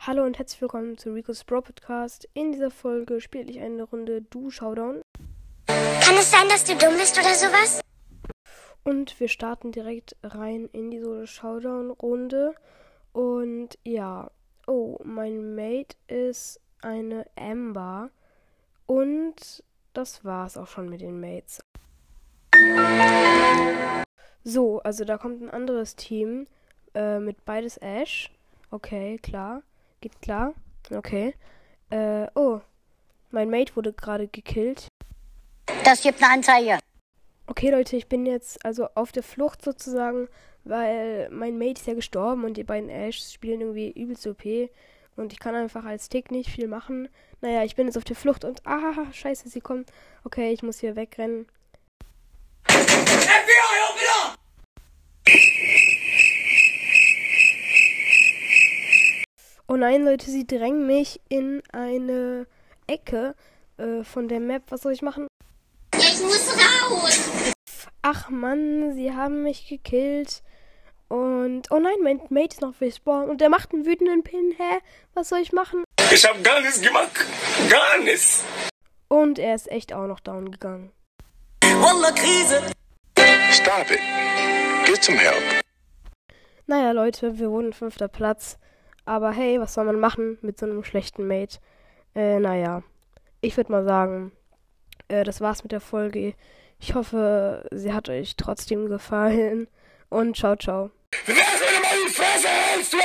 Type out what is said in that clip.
Hallo und herzlich willkommen zu Rico's Bro Podcast. In dieser Folge spiele ich eine Runde Du Showdown. Kann es sein, dass du dumm bist oder sowas? Und wir starten direkt rein in die Solo Showdown Runde. Und ja, oh, mein Mate ist eine Amber. Und das war's auch schon mit den Mates. So, also da kommt ein anderes Team äh, mit beides Ash. Okay, klar. Geht klar. Okay. Äh, oh. Mein Mate wurde gerade gekillt. Das gibt eine Anzeige. Okay, Leute, ich bin jetzt also auf der Flucht sozusagen, weil mein Mate ist ja gestorben und die beiden Ashs spielen irgendwie übelst OP. Und ich kann einfach als Tick nicht viel machen. Naja, ich bin jetzt auf der Flucht und. Ah, scheiße, sie kommt. Okay, ich muss hier wegrennen. Oh nein, Leute, sie drängen mich in eine Ecke äh, von der Map. Was soll ich machen? Ich muss raus. Ach Mann, sie haben mich gekillt. Und. Oh nein, mein Mate ist noch respawn. Und der macht einen wütenden Pin. Hä? Was soll ich machen? Ich hab gar nichts gemacht. Gar nichts. Und er ist echt auch noch down gegangen. Stop it. Get some help. Naja, Leute, wir wurden fünfter Platz. Aber hey, was soll man machen mit so einem schlechten Mate? Äh, naja. Ich würde mal sagen, äh, das war's mit der Folge. Ich hoffe, sie hat euch trotzdem gefallen. Und ciao, ciao. Soll mal die Fresse hältst, du?